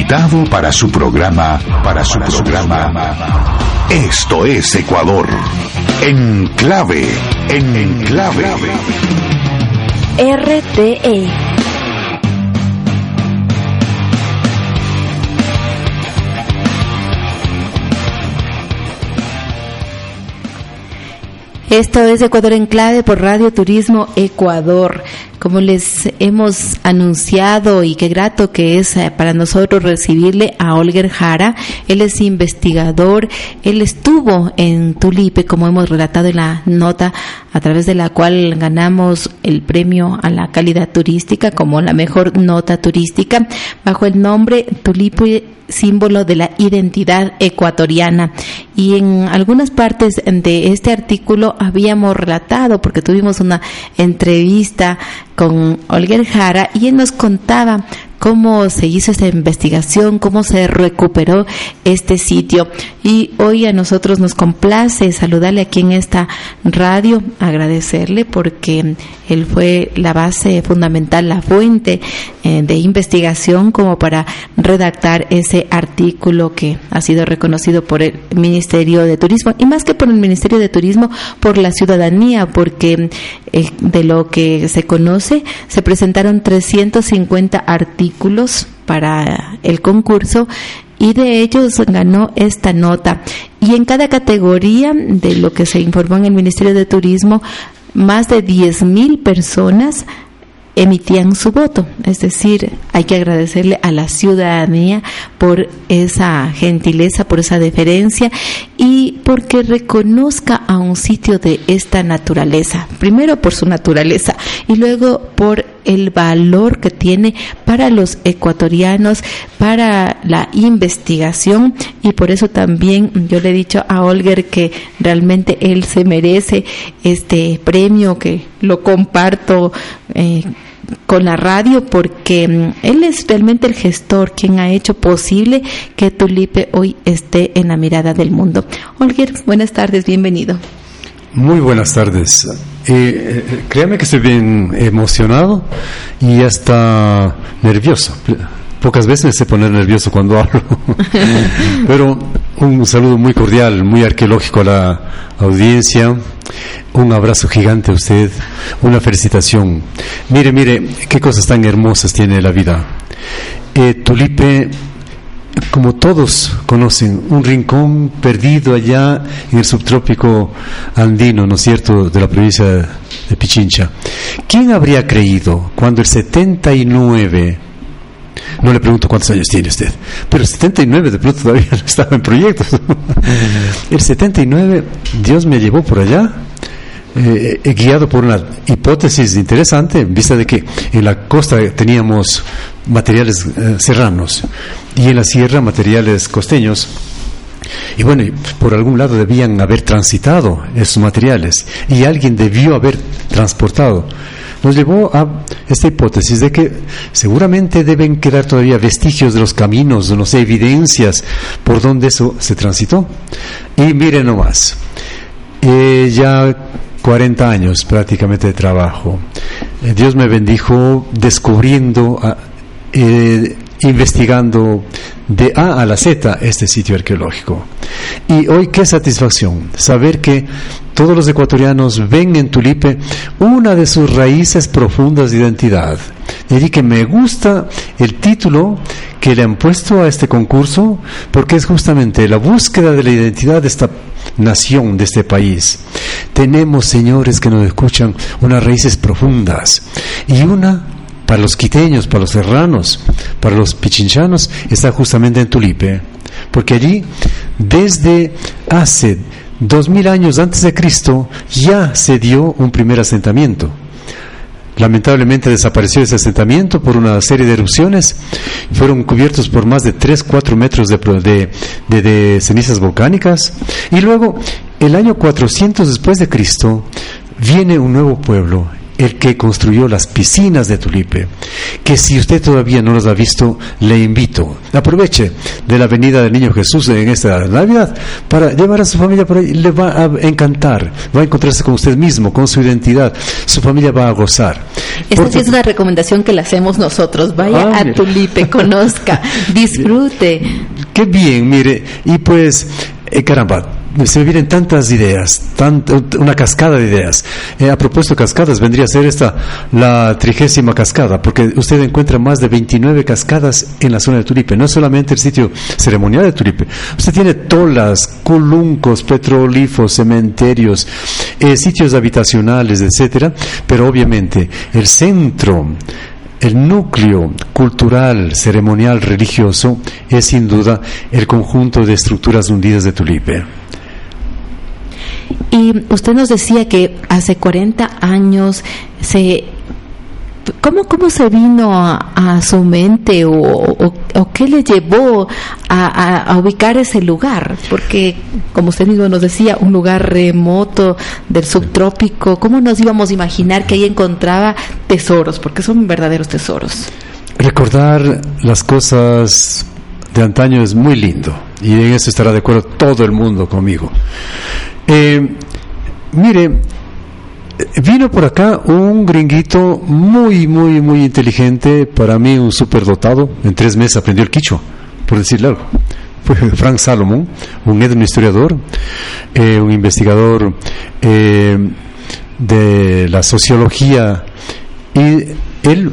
Invitado para su programa, para su programa. Esto es Ecuador. En clave, en clave. RTE. Esto es Ecuador en clave por Radio Turismo Ecuador. Como les hemos anunciado y qué grato que es eh, para nosotros recibirle a Olger Jara. Él es investigador, él estuvo en Tulipe, como hemos relatado en la nota, a través de la cual ganamos el premio a la calidad turística como la mejor nota turística, bajo el nombre Tulipe símbolo de la identidad ecuatoriana. Y en algunas partes de este artículo habíamos relatado, porque tuvimos una entrevista con Olger Jara y él nos contaba cómo se hizo esta investigación, cómo se recuperó este sitio. Y hoy a nosotros nos complace saludarle aquí en esta radio, agradecerle porque él fue la base fundamental, la fuente eh, de investigación como para redactar ese artículo que ha sido reconocido por el Ministerio de Turismo y más que por el Ministerio de Turismo, por la ciudadanía, porque eh, de lo que se conoce se presentaron 350 artículos para el concurso y de ellos ganó esta nota. Y en cada categoría de lo que se informó en el Ministerio de Turismo, más de 10.000 personas emitían su voto. Es decir, hay que agradecerle a la ciudadanía por esa gentileza, por esa deferencia y porque reconozca a un sitio de esta naturaleza. Primero por su naturaleza y luego por el valor que tiene para los ecuatorianos, para la investigación y por eso también yo le he dicho a Olger que realmente él se merece este premio que lo comparto. Eh, con la radio porque mm, él es realmente el gestor quien ha hecho posible que Tulipe hoy esté en la mirada del mundo. Olger, buenas tardes, bienvenido. Muy buenas tardes. Eh, eh, créame que estoy bien emocionado y hasta nervioso. Pocas veces me sé poner nervioso cuando hablo, pero un saludo muy cordial, muy arqueológico a la audiencia, un abrazo gigante a usted, una felicitación. Mire, mire, qué cosas tan hermosas tiene la vida. Eh, Tulipe como todos conocen, un rincón perdido allá en el subtrópico andino, ¿no es cierto?, de la provincia de Pichincha. ¿Quién habría creído cuando el 79, no le pregunto cuántos años tiene usted, pero el 79 de pronto todavía no estaba en proyectos, el 79 Dios me llevó por allá eh, eh, guiado por una hipótesis interesante, en vista de que en la costa teníamos materiales eh, serranos y en la sierra materiales costeños. Y bueno, por algún lado debían haber transitado esos materiales y alguien debió haber transportado. Nos llevó a esta hipótesis de que seguramente deben quedar todavía vestigios de los caminos, no sé, evidencias por donde eso se transitó. Y miren nomás, eh, ya 40 años prácticamente de trabajo. Eh, Dios me bendijo descubriendo, ah, eh, investigando de A a la Z este sitio arqueológico. Y hoy qué satisfacción saber que todos los ecuatorianos ven en Tulipe una de sus raíces profundas de identidad. Y que me gusta el título que le han puesto a este concurso porque es justamente la búsqueda de la identidad de esta nación, de este país. Tenemos, señores que nos escuchan, unas raíces profundas y una para los quiteños, para los serranos, para los pichinchanos, está justamente en Tulipe, porque allí, desde hace dos mil años antes de Cristo, ya se dio un primer asentamiento. lamentablemente desapareció ese asentamiento por una serie de erupciones. Fueron cubiertos por más de 3, 4 metros de, de cenizas volcánicas. Y luego, el año 400 después de Cristo, viene un nuevo pueblo, el que construyó las piscinas de Tulipe, que si usted todavía no las ha visto, le invito. Aproveche de la venida del Niño Jesús en esta Navidad para llevar a su familia por ahí. Le va a encantar, va a encontrarse con usted mismo, con su identidad. Su familia va a gozar. Esta sí es una recomendación que le hacemos nosotros. Vaya ah, a Tulipe, conozca, disfrute. Qué bien, mire. Y pues, eh, caramba, se me vienen tantas ideas, una cascada de ideas. Eh, a propósito cascadas, vendría a ser esta la trigésima cascada, porque usted encuentra más de 29 cascadas en la zona de Tulipe. No solamente el sitio ceremonial de Tulipe, usted tiene tolas, coluncos, petrolíferos, cementerios, eh, sitios habitacionales, etcétera, pero obviamente el centro el núcleo cultural, ceremonial, religioso es sin duda el conjunto de estructuras hundidas de Tulipe. Y usted nos decía que hace 40 años se ¿Cómo, ¿Cómo se vino a, su mente o, qué le llevó a, ubicar ese lugar? Porque, como usted mismo nos decía, un lugar remoto del subtrópico, ¿cómo nos íbamos a imaginar que ahí encontraba tesoros? Porque son verdaderos tesoros. Recordar las cosas de antaño es muy lindo y en eso estará de acuerdo todo el mundo conmigo. Eh, mire, vino por acá un gringuito muy, muy, muy inteligente, para mí un superdotado, en tres meses aprendió el quicho, por decirle algo. Fue Frank Salomon, un etno historiador, eh, un investigador eh, de la sociología, y él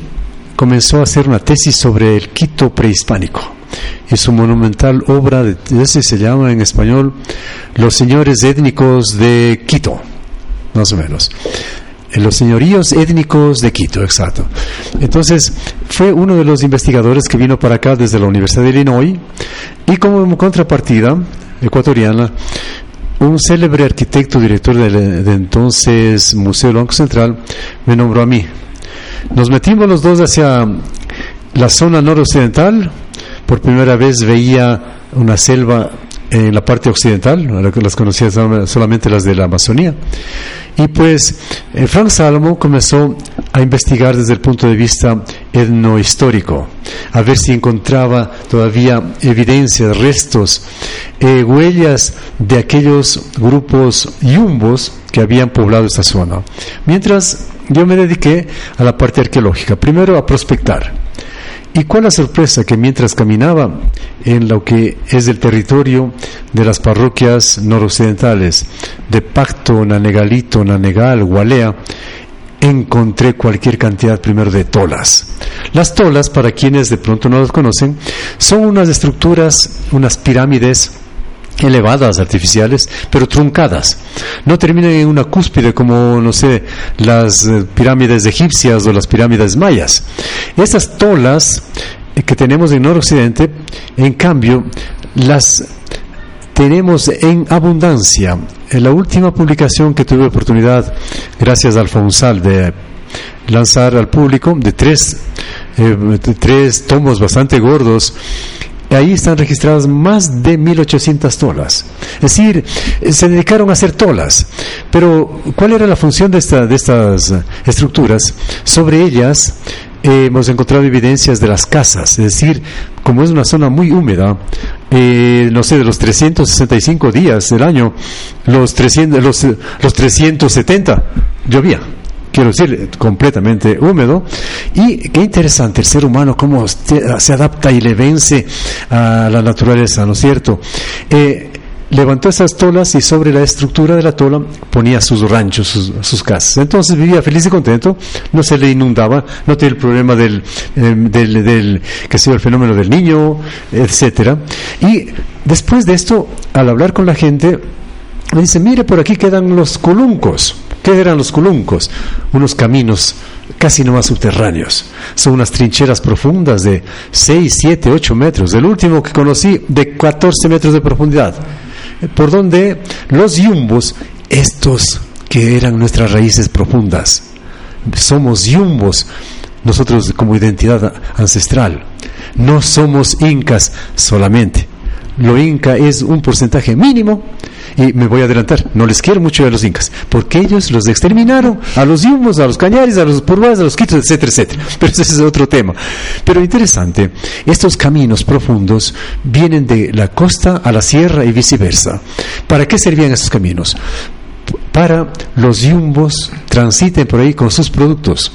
comenzó a hacer una tesis sobre el Quito prehispánico. Y su monumental obra, de, ese se llama en español Los señores étnicos de Quito, más o menos. Los señoríos étnicos de Quito, exacto. Entonces, fue uno de los investigadores que vino para acá desde la Universidad de Illinois y como contrapartida ecuatoriana, un célebre arquitecto, director del de entonces Museo Banco Central, me nombró a mí. Nos metimos los dos hacia la zona noroccidental, por primera vez veía una selva en la parte occidental, las conocía solamente las de la Amazonía. Y pues eh, Frank Salmo comenzó a investigar desde el punto de vista etnohistórico, a ver si encontraba todavía evidencias, restos, eh, huellas de aquellos grupos yumbos que habían poblado esta zona. Mientras yo me dediqué a la parte arqueológica, primero a prospectar y cuál la sorpresa que mientras caminaba en lo que es el territorio de las parroquias noroccidentales de Pacto, Nanegalito, Nanegal, Gualea, encontré cualquier cantidad primero de tolas. Las tolas, para quienes de pronto no las conocen, son unas estructuras, unas pirámides elevadas, artificiales, pero truncadas. No terminan en una cúspide como, no sé, las eh, pirámides egipcias o las pirámides mayas. Estas tolas eh, que tenemos en noroccidente, en cambio, las tenemos en abundancia. En la última publicación que tuve oportunidad, gracias al Fonsal, de lanzar al público, de tres, eh, tres tomos bastante gordos, Ahí están registradas más de 1800 tolas. Es decir, se dedicaron a hacer tolas. Pero, ¿cuál era la función de estas estructuras? Sobre ellas hemos encontrado evidencias de las casas. Es decir, como es una zona muy húmeda, eh, no sé, de los 365 días del año, los, 300, los, los 370 llovía quiero decir, completamente húmedo. Y qué interesante el ser humano, cómo se adapta y le vence a la naturaleza, ¿no es cierto? Eh, levantó esas tolas y sobre la estructura de la tola ponía sus ranchos, sus, casas. Entonces vivía feliz y contento, no se le inundaba, no tenía el problema del, em, del, del que sea el fenómeno del niño, etcétera. Y después de esto, al hablar con la gente, me dice, mire, por aquí quedan los coluncos. ¿Qué eran los coluncos? Unos caminos casi no más subterráneos. Son unas trincheras profundas de 6, 7, 8 metros. El último que conocí de 14 metros de profundidad. Por donde los yumbos, estos que eran nuestras raíces profundas, somos yumbos, nosotros como identidad ancestral. No somos incas solamente. Lo inca es un porcentaje mínimo y me voy a adelantar, no les quiero mucho a los incas, porque ellos los exterminaron, a los yumbos, a los cañares, a los purvas, a los quitos, etcétera, etcétera. Pero ese es otro tema. Pero interesante, estos caminos profundos vienen de la costa a la sierra y viceversa. ¿Para qué servían esos caminos? Para los yumbos transiten por ahí con sus productos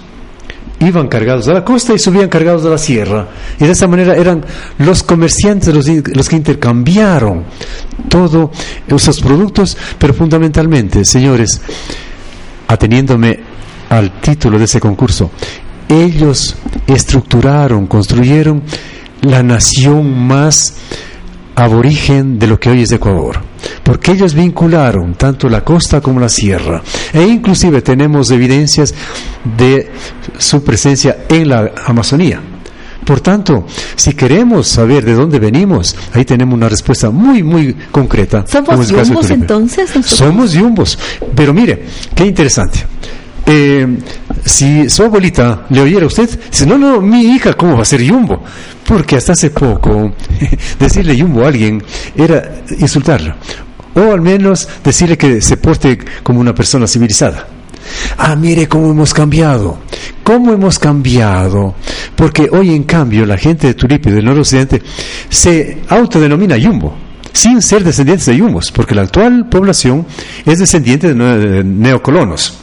iban cargados a la costa y subían cargados a la sierra. Y de esa manera eran los comerciantes los, los que intercambiaron todos esos productos, pero fundamentalmente, señores, ateniéndome al título de ese concurso, ellos estructuraron, construyeron la nación más aborigen de lo que hoy es Ecuador, porque ellos vincularon tanto la costa como la sierra, e inclusive tenemos evidencias de su presencia en la Amazonía. Por tanto, si queremos saber de dónde venimos, ahí tenemos una respuesta muy, muy concreta. ¿Somos yumbos entonces? Somos yumbos. Pero mire, qué interesante. Eh, si su abuelita le oyera a usted, dice, no, no, mi hija, ¿cómo va a ser yumbo? Porque hasta hace poco decirle yumbo a alguien era insultarlo. O al menos decirle que se porte como una persona civilizada. Ah, mire cómo hemos cambiado. ¿Cómo hemos cambiado? Porque hoy, en cambio, la gente de Tulipe, del noroccidente, se autodenomina yumbo sin ser descendientes de yumbos, porque la actual población es descendiente de neocolonos.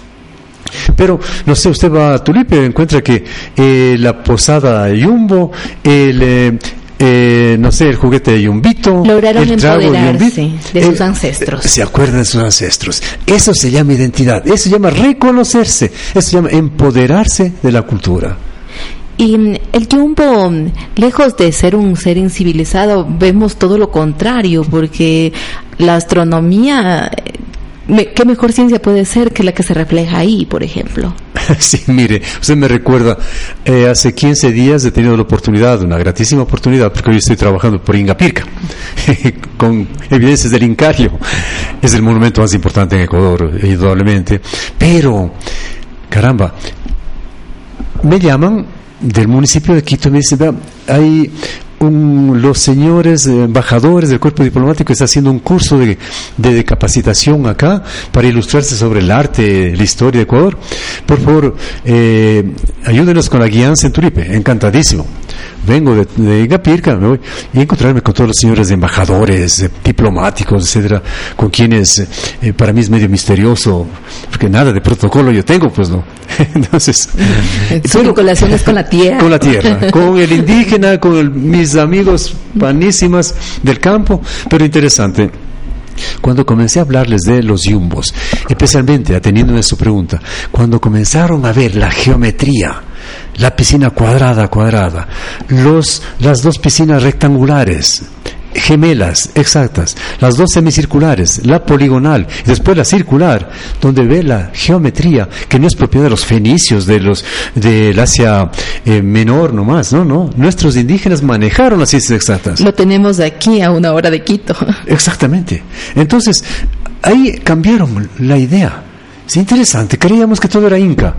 Pero, no sé, usted va a Tulipe y encuentra que eh, la posada Yumbo, el, eh, eh, no sé, el juguete de Yumbito, lograron empoderarse de, sus ancestros. Se acuerdan de sus ancestros. Eso se llama identidad, eso se llama reconocerse, eso se llama empoderarse de la cultura. Y mm, el Yumbo, lejos de ser un ser incivilizado, vemos todo lo contrario, porque la astronomía ¿qué mejor ciencia puede ser que la que se refleja ahí, por ejemplo? Sí, mire, usted me recuerda, eh, hace 15 días he tenido la oportunidad, una gratísima oportunidad, porque hoy estoy trabajando por Ingapirca, con evidencias del Incario. Es el monumento más importante en Ecuador, indudablemente. Pero, caramba, me llaman del municipio de Quito me dicen, hay los señores embajadores del cuerpo diplomático están haciendo un curso de, de, capacitación acá para ilustrarse sobre el arte, la historia de Ecuador. Por favor, eh, ayúdenos con la guianza en Turipe. Encantadísimo. Vengo de, de Igapirca, me voy y encontrarme con todos los señores embajadores, eh, diplomáticos, etcétera, con quienes eh, para mí es medio misterioso, porque nada de protocolo yo tengo, pues no. Entonces, su vinculación es con la tierra. Con la tierra, con el indígena, con el, mis amigos panísimas del campo, pero interesante. Cuando comencé a hablarles de los yumbos, especialmente atendiendo a su pregunta, cuando comenzaron a ver la geometría, la piscina cuadrada cuadrada, los, las dos piscinas rectangulares, gemelas, exactas, las dos semicirculares, la poligonal y después la circular, donde ve la geometría que no es propiedad de los fenicios, de los del Asia eh, menor nomás, no, no, nuestros indígenas manejaron las ciencias exactas. Lo tenemos aquí a una hora de Quito. Exactamente. Entonces, ahí cambiaron la idea. Es interesante, creíamos que todo era inca.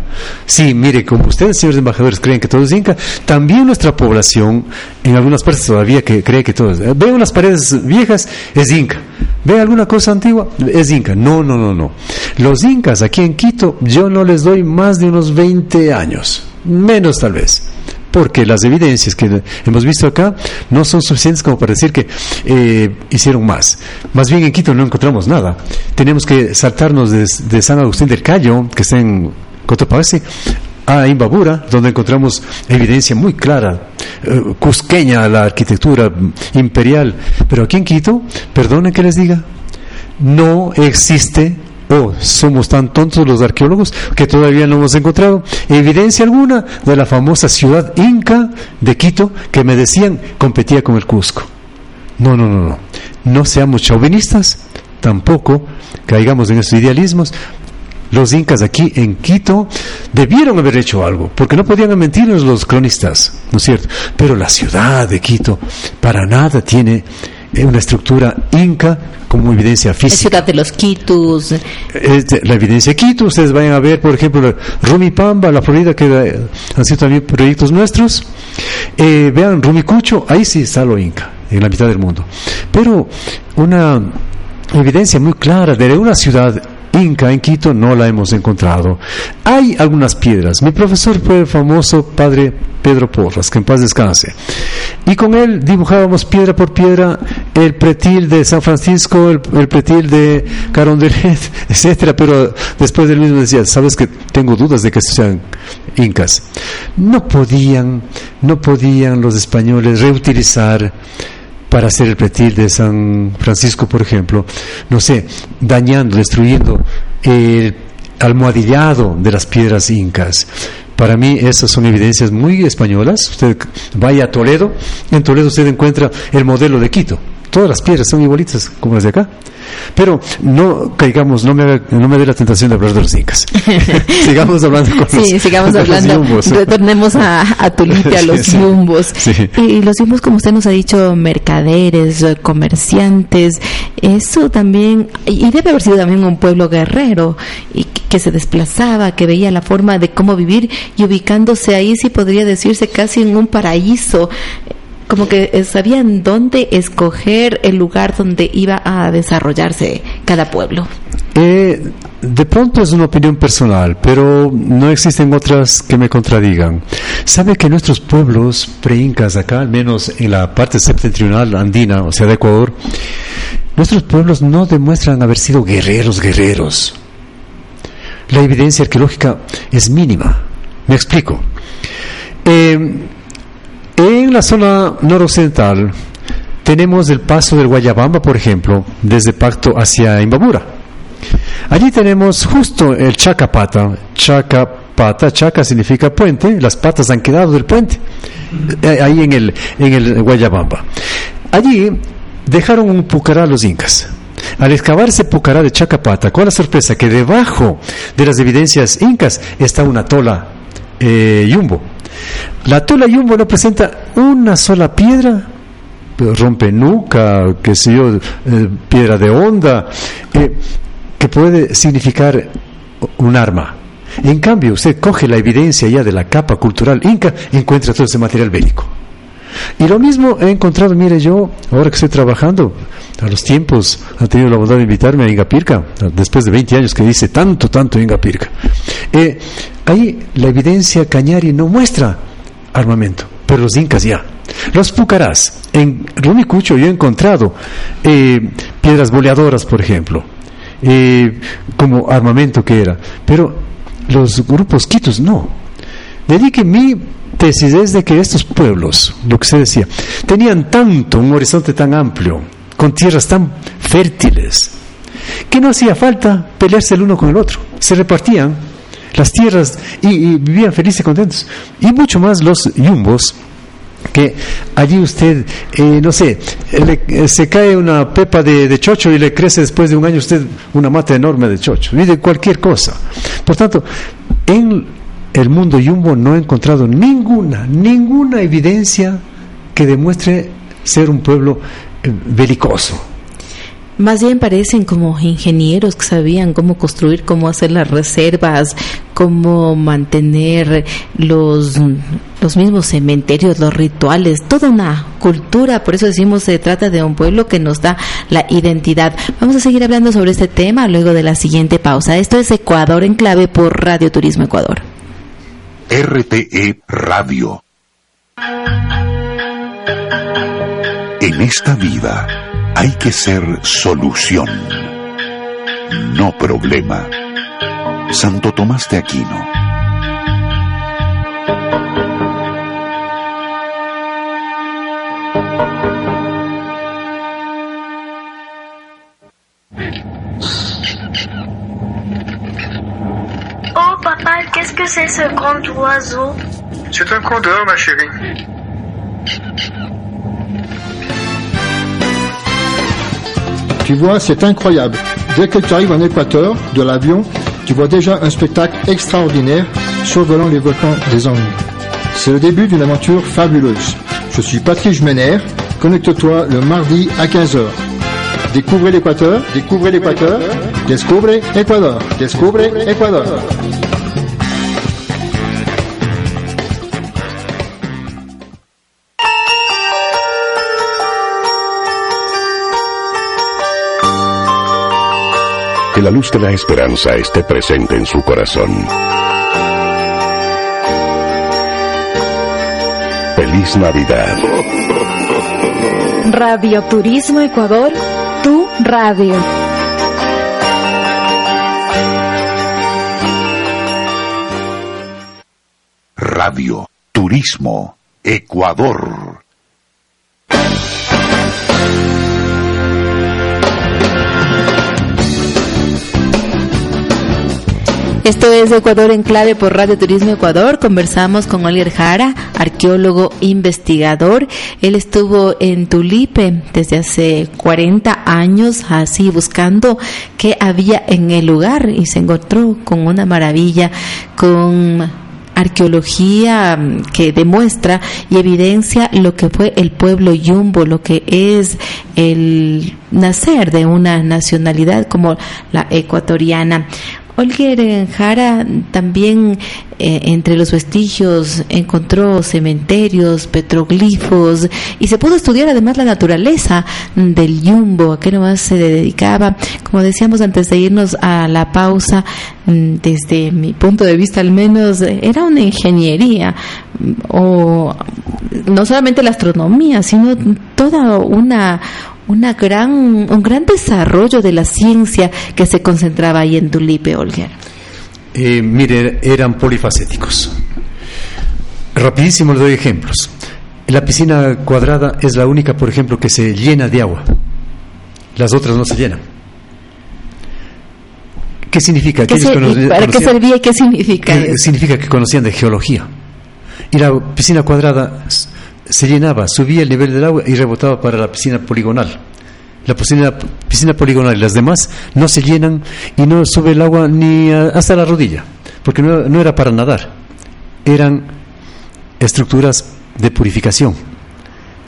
Sí, mire, como ustedes, señores embajadores, creen que todo es inca, también nuestra población, en algunas partes todavía que cree que todo es. Ve unas paredes viejas, es inca. Ve alguna cosa antigua, es inca. No, no, no, no. Los incas aquí en Quito, yo no les doy más de unos 20 años, menos tal vez porque las evidencias que hemos visto acá no son suficientes como para decir que eh, hicieron más. Más bien en Quito no encontramos nada. Tenemos que saltarnos de, San Agustín del Cayo, que está en Cotopaxi, a Imbabura, donde encontramos evidencia muy clara, eh, cusqueña la arquitectura imperial. Pero aquí en Quito, perdonen que les diga, no existe oh, somos tan tontos los arqueólogos que todavía no hemos encontrado evidencia alguna de la famosa ciudad inca de Quito que me decían competía con el Cusco. No, no, no, no. No seamos chauvinistas, tampoco caigamos en esos idealismos. Los incas aquí en Quito debieron haber hecho algo, porque no podían mentirnos los cronistas, ¿no es cierto? Pero la ciudad de Quito para nada tiene una estructura inca como evidencia La física. ciudad de los Quitus. La evidencia Quito, ustedes vayan a ver, por ejemplo, Rumipamba, la Florida, que han sido también proyectos nuestros. Eh, vean Rumicucho, ahí sí está lo Inca, en la mitad del mundo. Pero una evidencia muy clara de una ciudad Inca en Quito no la hemos encontrado. Hay algunas piedras. Mi profesor fue el famoso padre Pedro Porras, que en paz descanse. Y con él dibujábamos piedra por piedra el pretil de San Francisco, el, pretil de Carondelet, etcétera. Pero después él mismo decía, sabes que tengo dudas de que sean incas. No podían, no podían los españoles reutilizar para hacer el pretil de San Francisco, por ejemplo, no sé, dañando, destruyendo el almohadillado de las piedras incas. Para mí esas son evidencias muy españolas. Usted vaya a Toledo, en Toledo usted encuentra el modelo de Quito. Todas las piedras son igualitas como las de acá. Pero no caigamos, no me, haga- no me dé la tentación de hablar de los incas. sigamos hablando con Sí, los, sigamos de los hablando. yumbos. Retornemos a, a Tulite, a los Sí, sí. yumbos. Sí. Y los yumbos, como usted nos ha dicho, mercaderes, comerciantes, eso también, y debe haber sido también un pueblo guerrero, y que se desplazaba, que veía la forma de cómo vivir, y ubicándose ahí, sí podría decirse casi en un paraíso. Como que eh, sabían dónde escoger el lugar donde iba a desarrollarse cada pueblo. Eh, de pronto es una opinión personal, pero no existen otras que me contradigan. Sabe que nuestros pueblos pre-incas acá, al menos en la parte septentrional andina, o sea, de Ecuador, nuestros pueblos no demuestran haber sido guerreros, guerreros. La evidencia arqueológica es mínima. Me explico. Eh, en la zona noroccidental tenemos el paso del Guayabamba, por ejemplo, desde Pacto hacia Imbabura. Allí tenemos justo el Chacapata. Chacapata, Chaca significa puente, las patas han quedado del puente, eh, ahí en el, en el Guayabamba. Allí dejaron un pucará a los incas. Al excavar ese pucará de Chacapata, con la sorpresa que debajo de las evidencias incas está una tola eh, yumbo. La tola yumbo no presenta una sola piedra, rompe nuca, qué sé yo, eh, piedra de onda, eh, que puede significar un arma. En cambio, usted coge la evidencia ya de la capa cultural inca, encuentra todo ese material bélico. Y lo mismo he encontrado, mire, yo, ahora que estoy trabajando, a los tiempos, ha tenido la bondad de invitarme a Ingapirca, después de 20 años que dice tanto, tanto Ingapirca. Eh, ahí la evidencia cañari no muestra armamento, pero los incas ya. Los pucarás, en Rumicucho yo he encontrado eh, piedras boleadoras, por ejemplo, eh, como armamento que era, pero los grupos quitos no. Dedique mi tesis es de que estos pueblos, lo que se decía, tenían tanto, un horizonte tan amplio, con tierras tan fértiles, que no hacía falta pelearse el uno con el otro. Se repartían las tierras y, vivían felices y contentos. Y mucho más los yumbos, que allí usted, eh, no sé, eh, se cae una pepa de, de chocho y le crece después de un año usted una mata enorme de chocho, y de cualquier cosa. Por tanto, en el mundo yumbo no he encontrado ninguna, ninguna evidencia que demuestre ser un pueblo eh, belicoso. Más bien parecen como ingenieros que sabían cómo construir, cómo hacer las reservas, cómo mantener los, los mismos cementerios, los rituales, toda una cultura. Por eso decimos se trata de un pueblo que nos da la identidad. Vamos a seguir hablando sobre este tema luego de la siguiente pausa. Esto es Ecuador en clave por Radio Turismo Ecuador. RTE Radio. En esta vida hay que ser solución, no problema. Santo Tomás de Aquino. Qu'est-ce que c'est ce grand oiseau C'est un condor, ma chérie. Tu vois, c'est incroyable. Dès que tu arrives en Équateur, de l'avion, tu vois déjà un spectacle extraordinaire survolant les volcans des Andes. C'est le début d'une aventure fabuleuse. Je suis Patrice Mener connecte-toi le mardi à 15h. Découvrez l'Équateur, découvrez l'Équateur, découvrez Équateur, découvrez Équateur. Que la luz de la esperanza esté presente en su corazón. Feliz Navidad. Radio Turismo Ecuador, tu radio. Radio Turismo Ecuador. Esto es Ecuador en clave por Radio Turismo Ecuador. Conversamos con Oliver Jara, arqueólogo investigador. Él estuvo en Tulipe desde hace 40 años, así buscando qué había en el lugar y se encontró con una maravilla, con arqueología mm, que demuestra y evidencia lo que fue el pueblo yumbo, lo que es el nacer de una nacionalidad como la ecuatoriana. Olger Jara también eh, entre los vestigios encontró cementerios, petroglifos y se pudo estudiar además la naturaleza del yumbo, a qué nomás se dedicaba. Como decíamos antes de irnos a la pausa, mm, desde mi punto de vista al menos, era una ingeniería mm, o no solamente la astronomía, sino toda una una gran, un gran desarrollo de la ciencia que se concentraba ahí en Tulipe, Olger. Eh, mire, eran polifacéticos. Rapidísimo le doy ejemplos. La piscina cuadrada es la única, por ejemplo, que se llena de agua. Las otras no se llenan. ¿Qué significa? ¿Qué se, ¿Para qué servía y qué significa? ¿Qué significa que conocían de geología. Y la piscina cuadrada se llenaba, subía el nivel del agua y rebotaba para la piscina poligonal. La piscina, poligonal y las demás no se llenan y no sube el agua ni hasta la rodilla, porque no, no era para nadar, eran estructuras de purificación.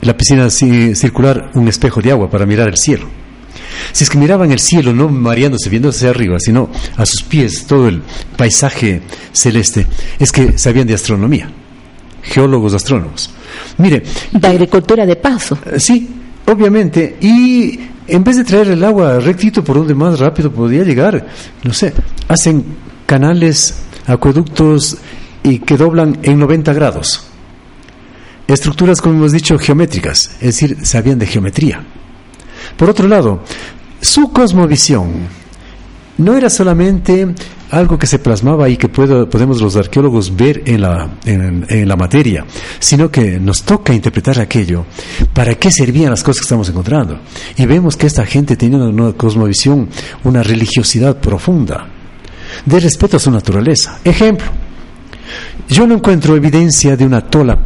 La piscina circular, un espejo de agua para mirar el cielo. Si es que miraban el cielo, no mareándose, viendo hacia arriba, sino a sus pies todo el paisaje celeste, es que sabían de astronomía, geólogos, astrónomos. Mire. De agricultura de paso. Eh, sí, obviamente. Y en vez de traer el agua rectito por donde más rápido podía llegar, no sé, hacen canales, acueductos y que doblan en 90 grados. Estructuras, como hemos dicho, geométricas, es decir, sabían de geometría. Por otro lado, su cosmovisión no era solamente algo que se plasmaba y que podemos los arqueólogos ver en la, en, la materia, sino que nos toca interpretar aquello, para qué servían las cosas que estamos encontrando. Y vemos que esta gente tenía una cosmovisión, una religiosidad profunda, de respeto a su naturaleza. Ejemplo, yo no encuentro evidencia de una tola,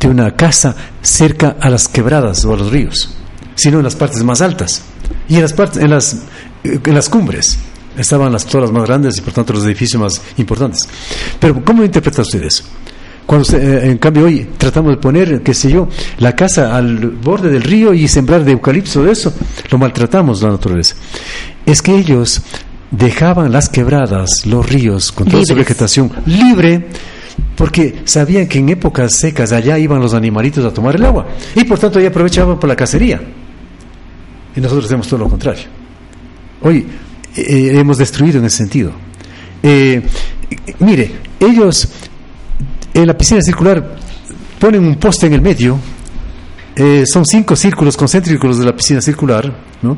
de una casa cerca a las quebradas o a los ríos, sino en las partes más altas y en las, partes, en las, en las cumbres estaban las tolas más grandes y por tanto los edificios más importantes. Pero ¿cómo interpretan ustedes? Cuando eh, en cambio hoy tratamos de poner, qué sé yo, la casa al borde del río y sembrar de eucalipto de eso, lo maltratamos la naturaleza. Es que ellos dejaban las quebradas, los ríos, con toda su vegetación libre, porque sabían que en épocas secas allá iban los animalitos a tomar el agua y por tanto ahí aprovechaban por la cacería. Y nosotros hacemos todo lo contrario. Hoy eh, hemos destruido en ese sentido. Eh, mire, ellos en la piscina circular ponen un poste en el medio, eh, son cinco círculos concéntricos de la piscina circular, ¿no?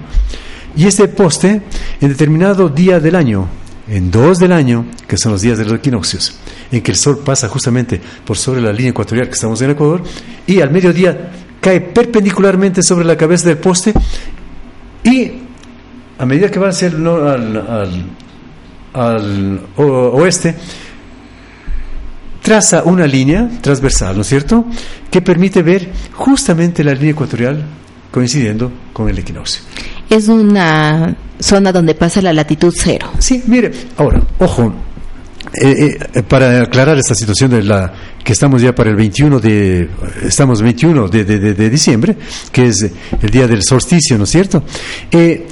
y este poste en determinado día del año, en dos del año, que son los días de los equinoccios, en que el sol pasa justamente por sobre la línea ecuatorial que estamos en Ecuador, y al mediodía cae perpendicularmente sobre la cabeza del poste y a medida que va hacia el, al, al, oeste, traza una línea transversal, ¿no es cierto?, que permite ver justamente la línea ecuatorial coincidiendo con el equinoccio. Es una zona donde pasa la latitud cero. Sí, mire, ahora, ojo, eh, eh, para aclarar esta situación de la que estamos ya para el 21 de, estamos 21 de, de, de, de diciembre, que es el día del solsticio, ¿no es cierto? Eh,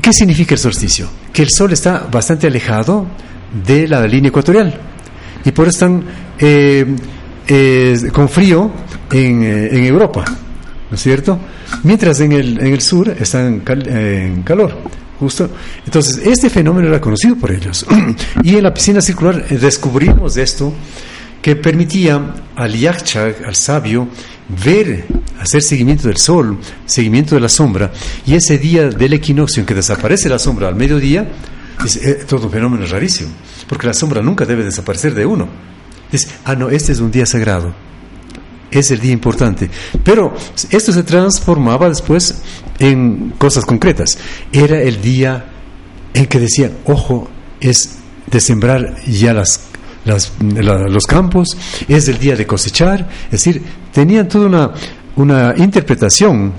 ¿Qué significa el solsticio? Que el sol está bastante alejado de la línea ecuatorial y por eso están eh, eh, con frío en, eh, en, Europa, ¿no es cierto? Mientras en el, en el sur están en calor. Justo. Entonces, este fenómeno era conocido por ellos. y en la piscina circular descubrimos esto que permitía al Yachag, al sabio, ver, hacer seguimiento del sol, seguimiento de la sombra, y ese día del equinoccio en que desaparece la sombra al mediodía, es eh, todo un fenómeno rarísimo, porque la sombra nunca debe desaparecer de uno. Es, ah, no, este es un día sagrado, es el día importante. Pero esto se transformaba después en cosas concretas. Era el día en que decían, ojo, es de sembrar ya los campos, es el día de cosechar, es decir, tenían toda una, una interpretación,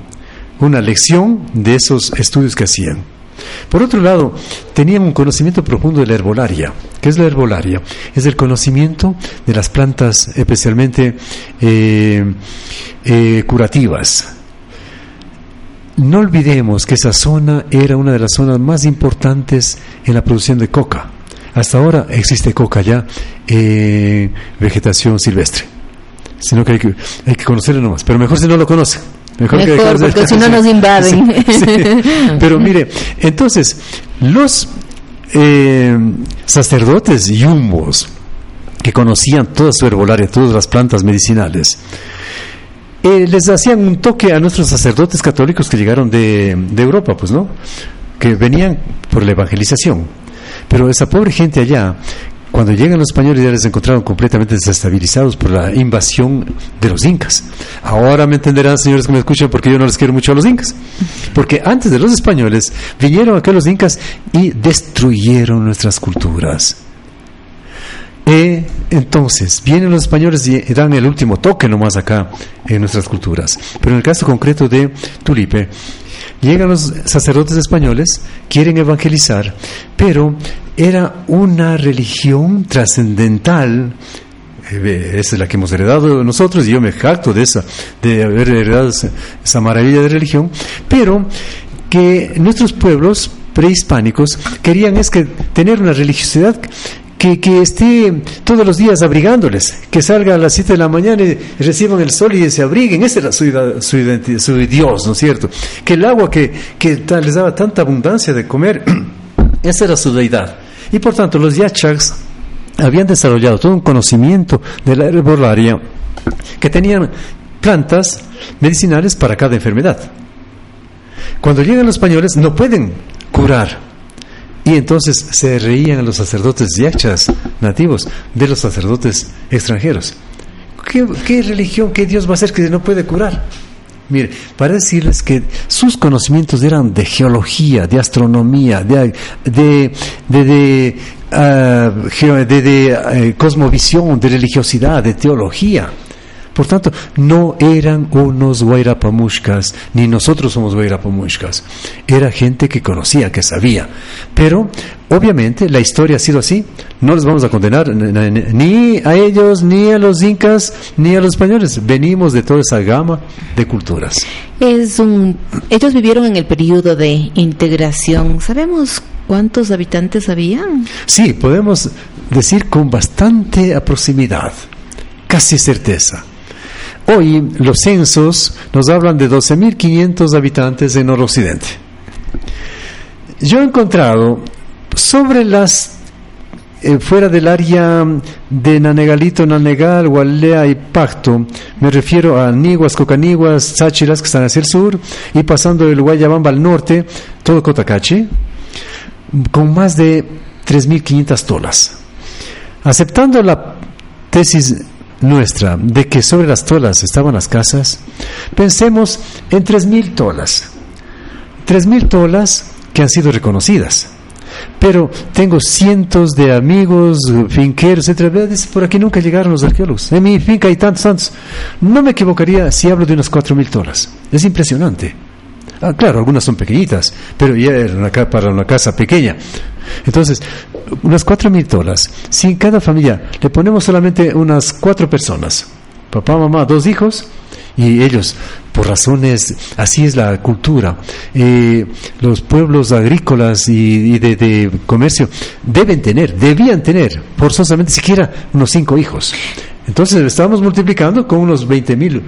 una lección de esos estudios que hacían. Por otro lado, tenían un conocimiento profundo de la herbolaria. ¿Qué es la herbolaria? Es el conocimiento de las plantas especialmente eh, eh, curativas. No olvidemos que esa zona era una de las zonas más importantes en la producción de coca. Hasta ahora existe coca ya, eh, vegetación silvestre. Sino que hay, que hay que conocerlo nomás, pero mejor si no lo conoce. Mejor, mejor que porque si no nos invaden. Sí, sí. Pero mire, entonces, los eh, sacerdotes yumbos que conocían toda su herbolaria, todas las plantas medicinales, eh, les hacían un toque a nuestros sacerdotes católicos que llegaron de, de Europa, pues, ¿no? Que venían por la evangelización. Pero esa pobre gente allá, cuando llegan los españoles ya les encontraron completamente desestabilizados por la invasión de los incas. Ahora me entenderán, señores que me escuchan, porque yo no les quiero mucho a los incas. Porque antes de los españoles vinieron acá los incas y destruyeron nuestras culturas. E entonces, vienen los españoles y dan el último toque nomás acá en nuestras culturas. Pero en el caso concreto de Tulipe, Llegan los sacerdotes españoles, quieren evangelizar, pero era una religión trascendental. Eh, esa es la que hemos heredado nosotros y yo me jacto de esa, de haber heredado esa, maravilla de religión, pero que nuestros pueblos prehispánicos querían es que tener una religiosidad que, esté todos los días abrigándoles, que salga a las 7 de la mañana y reciban el sol y se abriguen, ese era su, su, su Dios, ¿no es cierto? Que el agua que, les daba tanta abundancia de comer, esa era su deidad. Y por tanto los yachags habían desarrollado todo un conocimiento de la herbolaria que tenían plantas medicinales para cada enfermedad. Cuando llegan los españoles no pueden curar y entonces se reían los sacerdotes yachas nativos de los sacerdotes extranjeros. ¿Qué, ¿Qué, religión, qué Dios va a ser que no puede curar? Mire, para decirles que sus conocimientos eran de geología, de astronomía, de, de, de, de, uh, de, de uh, cosmovisión, de religiosidad, de teología. Por tanto, no eran unos guairapamushkas, ni nosotros somos guairapamushkas. Era gente que conocía, que sabía. Pero, obviamente, la historia ha sido así. No les vamos a condenar ni a ellos, ni a los incas, ni a los españoles. Venimos de toda esa gama de culturas. Es un, ellos vivieron en el periodo de integración. ¿Sabemos cuántos habitantes habían? Sí, podemos decir con bastante proximidad, casi certeza. Hoy los censos nos hablan de 12.500 habitantes en noroccidente. Yo he encontrado sobre las eh, fuera del área de Nanegalito, Nanegal, Gualea y Pacto, me refiero a Niguas, Cocaniguas, Sáchilas que están hacia el sur y pasando el Guayabamba al norte, todo Cotacachi, con más de 3.500 tolas. Aceptando la tesis nuestra de que sobre las tolas estaban las casas, pensemos en tres mil tolas. Tres mil tolas que han sido reconocidas. Pero tengo cientos de amigos, finqueros, etcétera. Por aquí nunca llegaron los arqueólogos. En mi finca hay tantos, tantos. No me equivocaría si hablo de unas cuatro mil tolas. Es impresionante. Ah, claro, algunas son pequeñitas, pero ya era para una casa pequeña. Entonces, unas cuatro mil tolas. Si cada familia le ponemos solamente unas cuatro personas, papá, mamá, dos hijos, y ellos, por razones, así es la cultura, eh, los pueblos agrícolas y, de comercio deben tener, debían tener, forzosamente siquiera unos cinco hijos. Entonces estábamos multiplicando con unos 20 mil,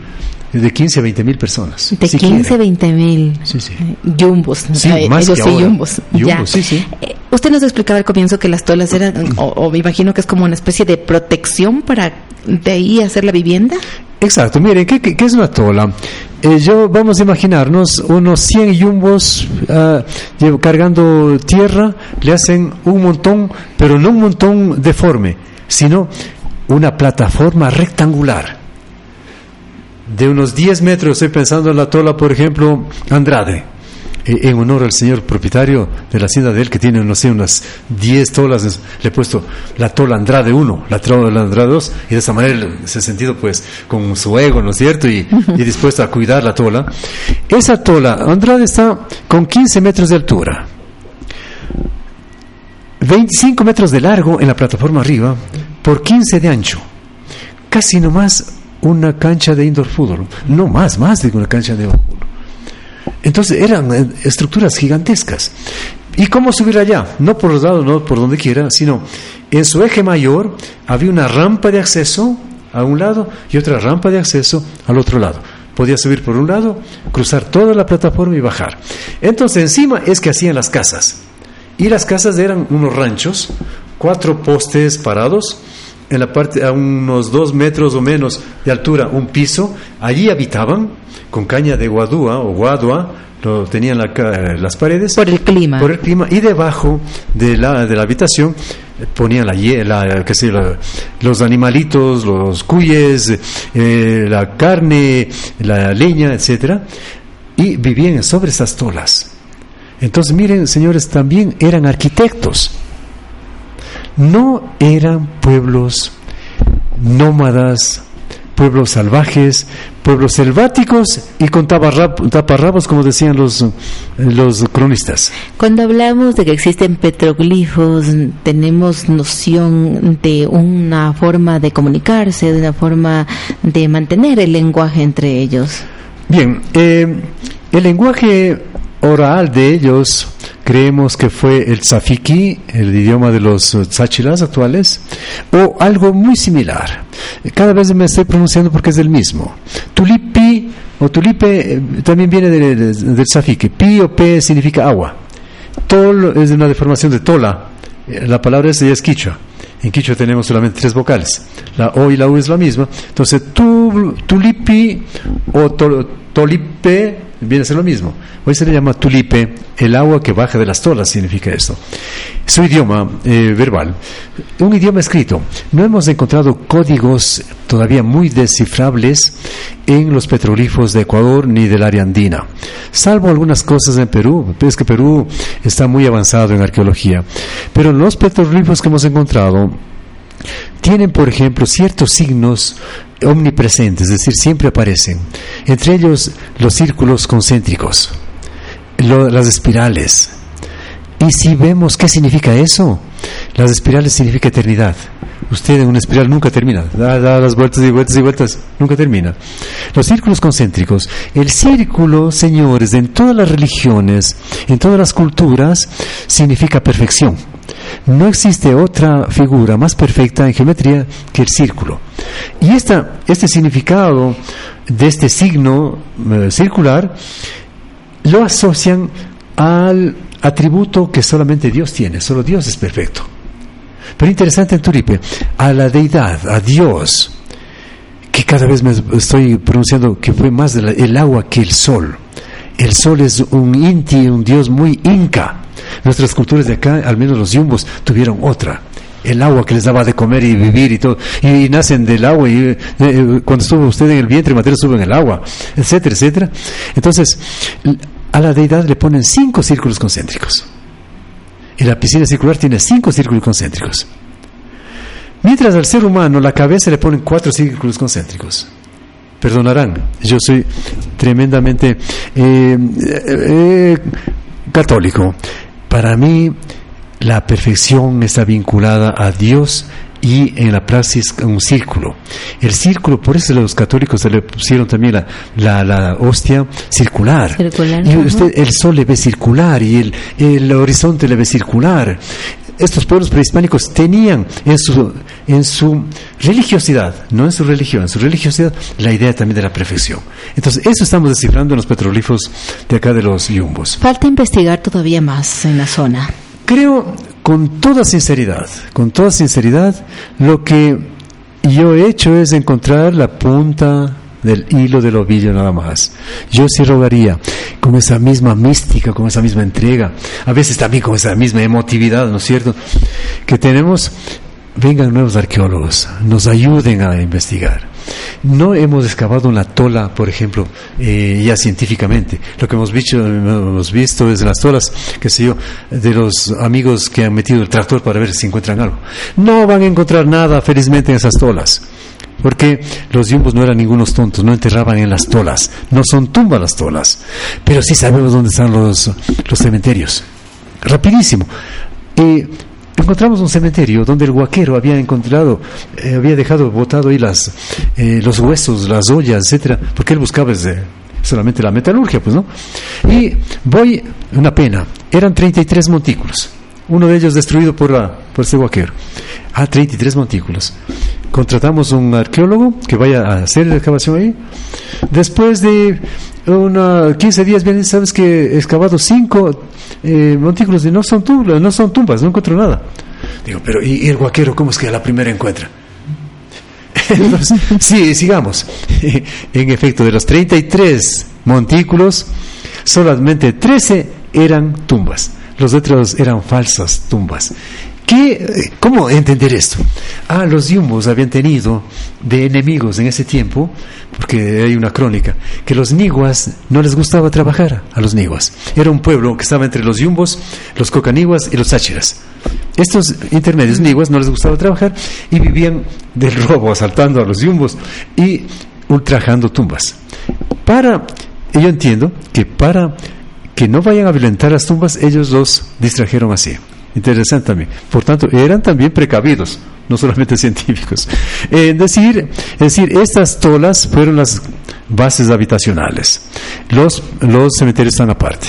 de 15 a 20 mil personas. De siquiera. 15, 20 mil Sí, sí. yumbos. Sí, Eh, más ellos que sí, ahora. yumbos. Yumbos, ya. sí, sí. Eh, usted nos explicaba al comienzo que las tolas eran, o, o me imagino que es como una especie de protección para de ahí hacer la vivienda. Exacto, miren, ¿qué, qué- qué es una tola? Eh, yo vamos a imaginarnos unos 100 yumbos llev- cargando tierra, le hacen un montón, pero no un montón deforme, sino una plataforma rectangular de unos 10 metros. Estoy pensando en la tola, por ejemplo, Andrade, eh, en honor al señor propietario de la hacienda de él, que tiene, no sé, unas 10 tolas. Le he puesto la tola Andrade 1, la tola Andrade 2, y de esa manera, en ese sentido, pues, con su ego, ¿no es cierto? Y, y dispuesto a cuidar la tola. Esa tola, Andrade está con 15 metros de altura. 25 metros de largo en la plataforma arriba por 15 de ancho. Casi nomás una cancha de indoor fútbol. No más, más de una cancha de fútbol. Entonces eran eh, estructuras gigantescas. ¿Y cómo subir allá? No por los lados, no por donde quiera, sino en su eje mayor había una rampa de acceso a un lado y otra rampa de acceso al otro lado. Podía subir por un lado, cruzar toda la plataforma y bajar. Entonces encima es que hacían las casas. Y las casas eran unos ranchos, cuatro postes parados, en la parte a unos dos metros o menos de altura, un piso. Allí habitaban con caña de guadúa o guadua, lo tenían la ca- las paredes. Por el clima. Por el clima. Y debajo de la, de la habitación eh, ponían la, la, sé yo, la- los animalitos, los cuyes, eh, la carne, la leña, etcétera, y vivían sobre esas tolas. Entonces, miren, señores, también eran arquitectos. No eran pueblos nómadas, pueblos salvajes, pueblos selváticos y con taparrab- taparrabos, como decían los, los cronistas. Cuando hablamos de que existen petroglifos, tenemos noción de una forma de comunicarse, de una forma de mantener el lenguaje entre ellos. Bien, eh, el lenguaje oral de ellos creemos que fue el tzafiki, el idioma de los tzachilas actuales, o algo muy similar. Cada vez me estoy pronunciando porque es del mismo. Tulipi o tulipe eh, también viene de- de- del tzafiki. Pi o pe significa agua. Tol es una deformación de tola. Eh, La palabra ya es quichua. En quichua tenemos solamente tres vocales. La O y la U es la misma. Entonces, tu, tulipi o tol- tolipe viene a ser lo mismo. Hoy se le llama tulipe, el agua que baja de las tolas significa esto. Su idioma eh, verbal, un idioma escrito. No hemos encontrado códigos todavía muy descifrables en los petroglifos de Ecuador ni del área andina, salvo algunas cosas en Perú. Es que Perú está muy avanzado en arqueología. Pero los petroglifos que hemos encontrado tienen, por ejemplo, ciertos signos omnipresentes, es decir, siempre aparecen. Entre ellos los círculos concéntricos, las espirales. Y si vemos qué significa eso, las espirales significa eternidad. Usted en una espiral nunca termina, da las vueltas y vueltas y vueltas, nunca termina. Los círculos concéntricos, el círculo, señores, en todas las religiones, en todas las culturas, significa perfección. No existe otra figura más perfecta en geometría que el círculo. Y esta, este significado de este signo eh, circular lo asocian al atributo que solamente Dios tiene, solo Dios es perfecto. Pero interesante en Turipe, a la deidad, a Dios, que cada vez me estoy pronunciando que fue más el agua que el sol. El sol es un inti, un dios muy inca. Nuestras culturas de acá, al menos los yumbos, tuvieron otra. El agua que les daba de comer y vivir y todo. Y, nacen del agua. Y eh, eh, cuando estuvo usted en el vientre materno, estuvo en el agua, etcétera, etcétera. Entonces, a la deidad le ponen cinco círculos concéntricos. Y la piscina circular tiene cinco círculos concéntricos. Mientras al ser humano la cabeza le ponen cuatro círculos concéntricos. Perdonarán. Yo soy tremendamente eh, eh, católico. Para mí, la perfección está vinculada a Dios y en la praxis un círculo. El círculo, por eso los católicos se le pusieron también la, la, la hostia circular. Circular, y usted el sol le ve circular y el, el horizonte le ve circular. Estos pueblos prehispánicos tenían en su, en su religiosidad, no en su religión, en su religiosidad, la idea también de la perfección. Entonces, eso estamos descifrando en los petroglifos de acá de los yumbos. Falta investigar todavía más en la zona. Creo con toda sinceridad, con toda sinceridad, lo que yo he hecho es encontrar la punta del hilo del ovillo nada más. Yo sí rogaría con esa misma mística, con esa misma entrega, a veces también con esa misma emotividad, ¿no es cierto? Que tenemos, vengan nuevos arqueólogos, nos ayuden a investigar. No hemos excavado una tola, por ejemplo, eh, ya científicamente. Lo que hemos visto, hemos visto es las tolas, qué sé yo, de los amigos que han metido el tractor para ver si encuentran algo. No van a encontrar nada, felizmente, en esas tolas. Porque los yumbos no eran ningunos tontos, no enterraban en las tolas. No son tumbas las tolas. Pero sí sabemos dónde están los, los cementerios. Rapidísimo. Eh, encontramos un cementerio donde el guaquero había encontrado, eh, había dejado botado ahí las, eh, los huesos, las ollas, etcétera, porque él buscaba desde solamente la metalurgia, pues, ¿no? Y voy, una pena, eran 33 montículos, uno de ellos destruido por, la, por ese guaquero. Ah, 33 montículos. Contratamos un arqueólogo que vaya a hacer la excavación ahí. Después de una 15 días, bien, sabes que he excavado 5 eh, montículos y no son, tumbas, no son tumbas, no encuentro nada. Digo, pero ¿y, el guaquero cómo es que a la primera encuentra? Sí, sigamos. En efecto, de los 33 montículos, solamente 13 eran tumbas. Los otros eran falsas tumbas. ¿Qué, ¿Cómo entender esto? Ah, los yumbos habían tenido de enemigos en ese tiempo, porque hay una crónica, que los niguas no les gustaba trabajar a los niguas. Era un pueblo que estaba entre los yumbos, los cocaniguas y los sáchiras. Estos intermedios niguas no les gustaba trabajar y vivían del robo, asaltando a los yumbos y ultrajando tumbas. Para, yo entiendo que para que no vayan a violentar las tumbas, ellos los distrajeron así. Interesante también. Por tanto, eran también precavidos, no solamente científicos. Eh, Es decir, es decir, estas tolas fueron las bases habitacionales. Los, los cementerios están aparte.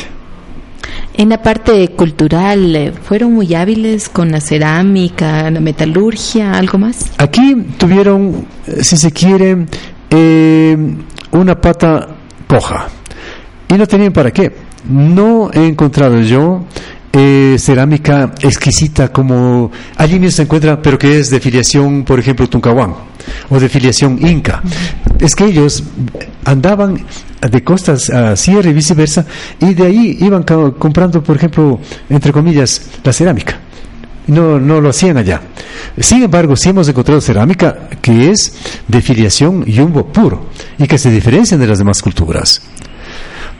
En la parte cultural, eh, ¿fueron muy hábiles con la cerámica, la metalurgia, algo más? Aquí tuvieron, eh, si se quiere, eh, una pata coja. Y no tenían para qué. No he encontrado yo eh, cerámica exquisita como allí mismo se encuentra, pero que es de filiación, por ejemplo, Tuncahuán o de filiación inca. Es que ellos andaban de costas a sierra y viceversa y de ahí iban comprando, por ejemplo, entre comillas, la cerámica. No, no lo hacían allá. Sin embargo, sí hemos encontrado cerámica que es de filiación yumbo puro y que se diferencian de las demás culturas.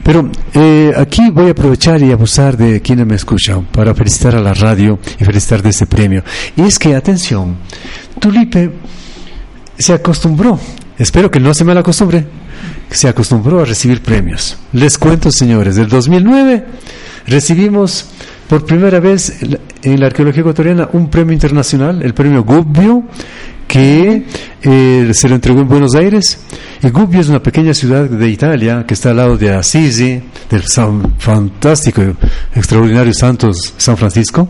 Pero eh, aquí voy a aprovechar y abusar de quienes me escuchan para felicitar a la radio y felicitar de este premio. Y es que, atención, Tulipe se acostumbró, espero que no se mal acostumbre, se acostumbró a recibir premios. Les cuento, señores, del 2009 recibimos por primera vez en la arqueología ecuatoriana un premio internacional, el premio Gubbio, que eh, se lo entregó en Buenos Aires. Y Gubbio es una pequeña ciudad de Italia que está al lado de Assisi, del san- fantástico, extraordinario Santos San Francisco,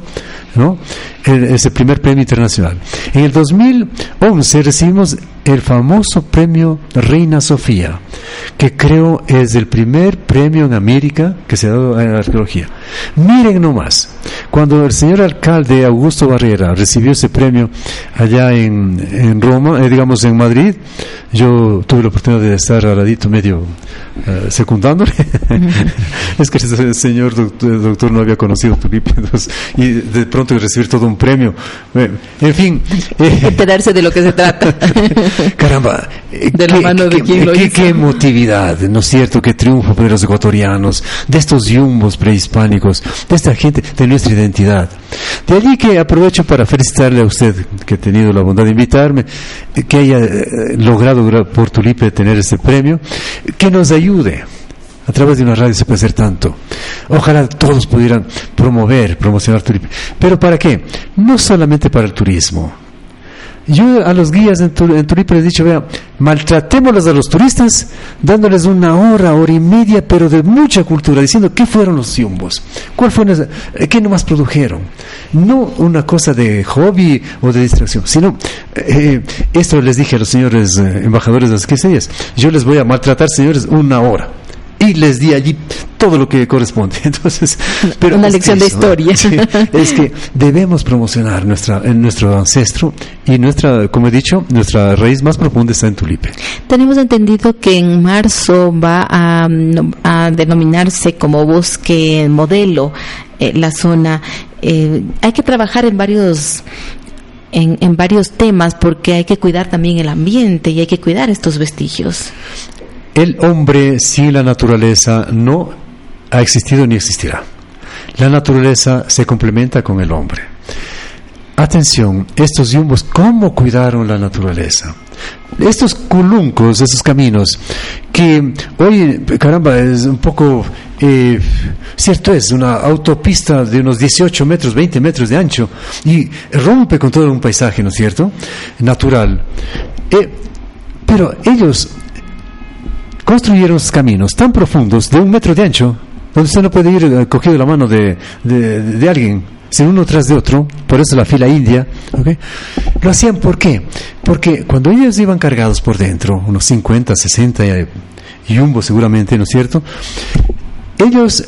¿no? El- ese primer premio internacional. En el 2011 recibimos el famoso premio Reina Sofía, que creo es el primer premio en América que se ha dado en la arqueología. Miren nomás, cuando el señor alcalde Augusto Barrera recibió ese premio allá en, en Roma, eh, digamos en Madrid, yo tuve la oportunidad de estar al ladito medio eh, secundándole. es que ese señor doctor, doctor no había conocido Tulipe, y de pronto recibir todo un premio. Eh, en fin. eh, Enterarse de lo que se trata. Caramba, eh, De la qué, mano de qué- quien lo qué- hizo. qué emotividad, ¿no es cierto? Qué triunfo de los ecuatorianos, de estos yumbos prehispánicos, de esta gente, de nuestra identidad. De allí que aprovecho para felicitarle a usted, que ha tenido la bondad de invitarme, eh, que haya eh, logrado gra- por Tulipe tener este premio, que nos ayude. A través de una radio se puede hacer tanto. Ojalá todos pudieran promover, promocionar Tulipe. ¿Pero para qué? No solamente para el turismo. Yo a los guías en, Tur- en Tulipe les he dicho, vea, maltratémoslos a los turistas, dándoles una hora, hora y media, pero de mucha cultura, diciendo qué fueron los yumbos, cuál fue, eh, qué nomás produjeron. No una cosa de hobby o de distracción, sino, eh, esto les dije a los señores eh, embajadores de las 15 días, yo les voy a maltratar, señores, una hora. Y les di allí todo lo que corresponde. Entonces, pero Una es lección de historia. sí, es que debemos promocionar nuestra, en nuestro ancestro y nuestra, como he dicho, nuestra raíz más profunda está en Tulipe. Tenemos entendido que en marzo va a, a denominarse como bosque modelo eh, la zona. Eh, hay que trabajar en varios en, en varios temas porque hay que cuidar también el ambiente y hay que cuidar estos vestigios. El hombre sin la naturaleza no ha existido ni existirá. La naturaleza se complementa con el hombre. Atención, estos yumbos, ¿cómo cuidaron la naturaleza? Estos culuncos, esos caminos, que hoy, caramba, es un poco, eh, cierto es, una autopista de unos 18 metros, 20 metros de ancho, y rompe con todo un paisaje, ¿no es cierto? Natural. Eh, pero ellos construyeron caminos tan profundos, de un metro de ancho, donde usted no puede ir eh, cogido la mano de, de, alguien, sino uno tras de otro, por eso la fila india, ¿ok? Lo hacían ¿por qué? Porque cuando ellos iban cargados por dentro, unos 50, 60 eh, yumbos seguramente, ¿no es cierto? Ellos,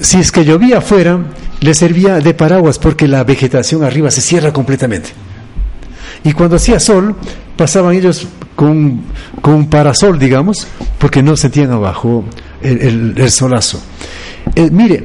si es que llovía afuera, les servía de paraguas porque la vegetación arriba se cierra completamente. Y cuando hacía sol, pasaban ellos con, con un parasol, digamos, porque no sentían abajo el, el- el solazo. Eh, mire,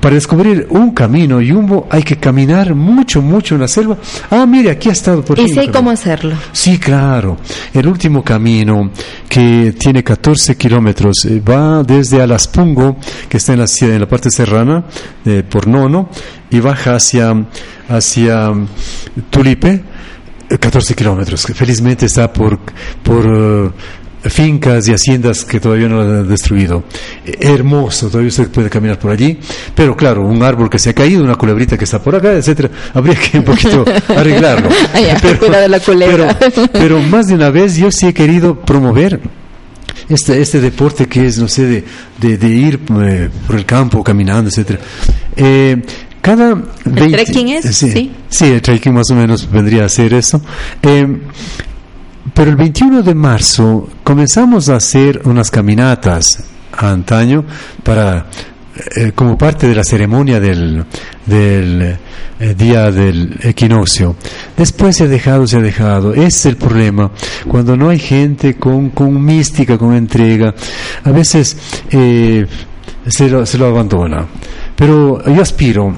para descubrir un camino yumbo hay que caminar mucho, mucho en la selva. Ah, mire, aquí ha estado por Y sé un cómo hacerlo. Sí, claro. El último camino, que tiene 14 kilómetros, eh, va desde Alaspungo, que está en la, en la parte serrana, eh, por Nono, y baja hacia, hacia mm, Tulipe, 14 kilómetros. que Felizmente está por, por eh, fincas y haciendas que todavía no han destruido. Eh, Hermoso, todavía usted puede caminar por allí, pero claro, un árbol que se ha caído, una culebrita que está por acá, etcétera, habría que un poquito arreglarlo. Ay, la pero- pero más de una vez yo sí he querido promover este, este deporte que es, no sé, de, de, de ir eh, por el campo caminando, etcétera. Eh, cada 20 trekking es? Sí, Sí. sí, el trekking más o menos vendría a ser eso. Eh, pero el 21 de marzo comenzamos a hacer unas caminatas antaño para eh, como parte de la ceremonia del, del eh, día del equinoccio. Después se ha dejado, se ha dejado. Ese es el problema. Cuando no hay gente con, con mística, con entrega, a veces eh, se, lo, se lo abandona. Pero yo aspiro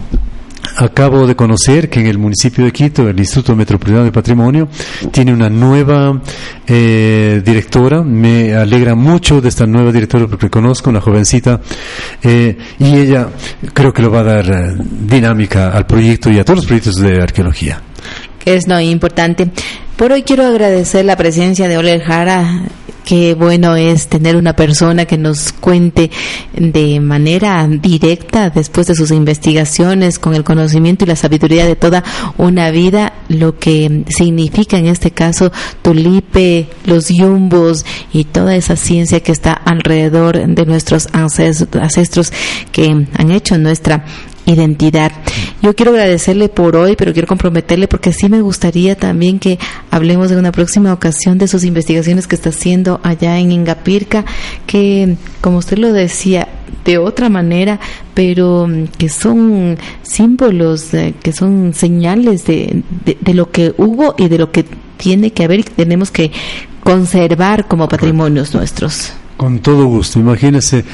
Acabo de conocer que en el municipio de Quito, el Instituto Metropolitano de Patrimonio, tiene una nueva eh, directora. Me alegra mucho de esta nueva directora porque conozco una jovencita eh, y ella creo que lo va a dar eh, dinámica al proyecto y a todos los proyectos de arqueología. que es no importante. Por hoy quiero agradecer la presencia de Oler Jara. Qué bueno es tener una persona que nos cuente de manera directa, después de sus investigaciones, con el conocimiento y la sabiduría de toda una vida, lo que significa en este caso Tulipe, los yumbos y toda esa ciencia que está alrededor de nuestros ancest- ancestros que han hecho nuestra identidad. Yo quiero agradecerle por hoy, pero quiero comprometerle porque sí me gustaría también que hablemos en una próxima ocasión de sus investigaciones que está haciendo allá en Ingapirca, que como usted lo decía, de otra manera, pero mm, que son símbolos, eh, que son señales de, de, de lo que hubo y de lo que tiene que haber y que tenemos que conservar como patrimonios nuestros. Con todo gusto, imagínese,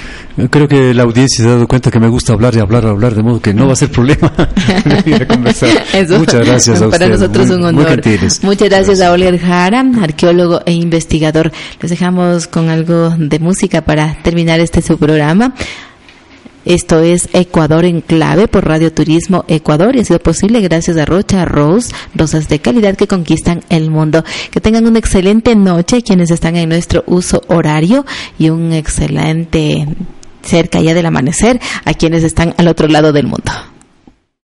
creo que la audiencia se ha dado cuenta que me gusta hablar y hablar, hablar, de modo que no va a ser problema Muchas gracias a Para nosotros un honor. Muchas gracias, a Oliver Jara, arqueólogo e investigador. Les dejamos con algo de música para terminar este su programa. Esto es Ecuador en clave por Radio Turismo Ecuador y ha sido posible gracias a Rocha Rose, rosas de calidad que conquistan el mundo. Que tengan una excelente noche quienes están en nuestro uso horario y un excelente cerca ya del amanecer a quienes están al otro lado del mundo.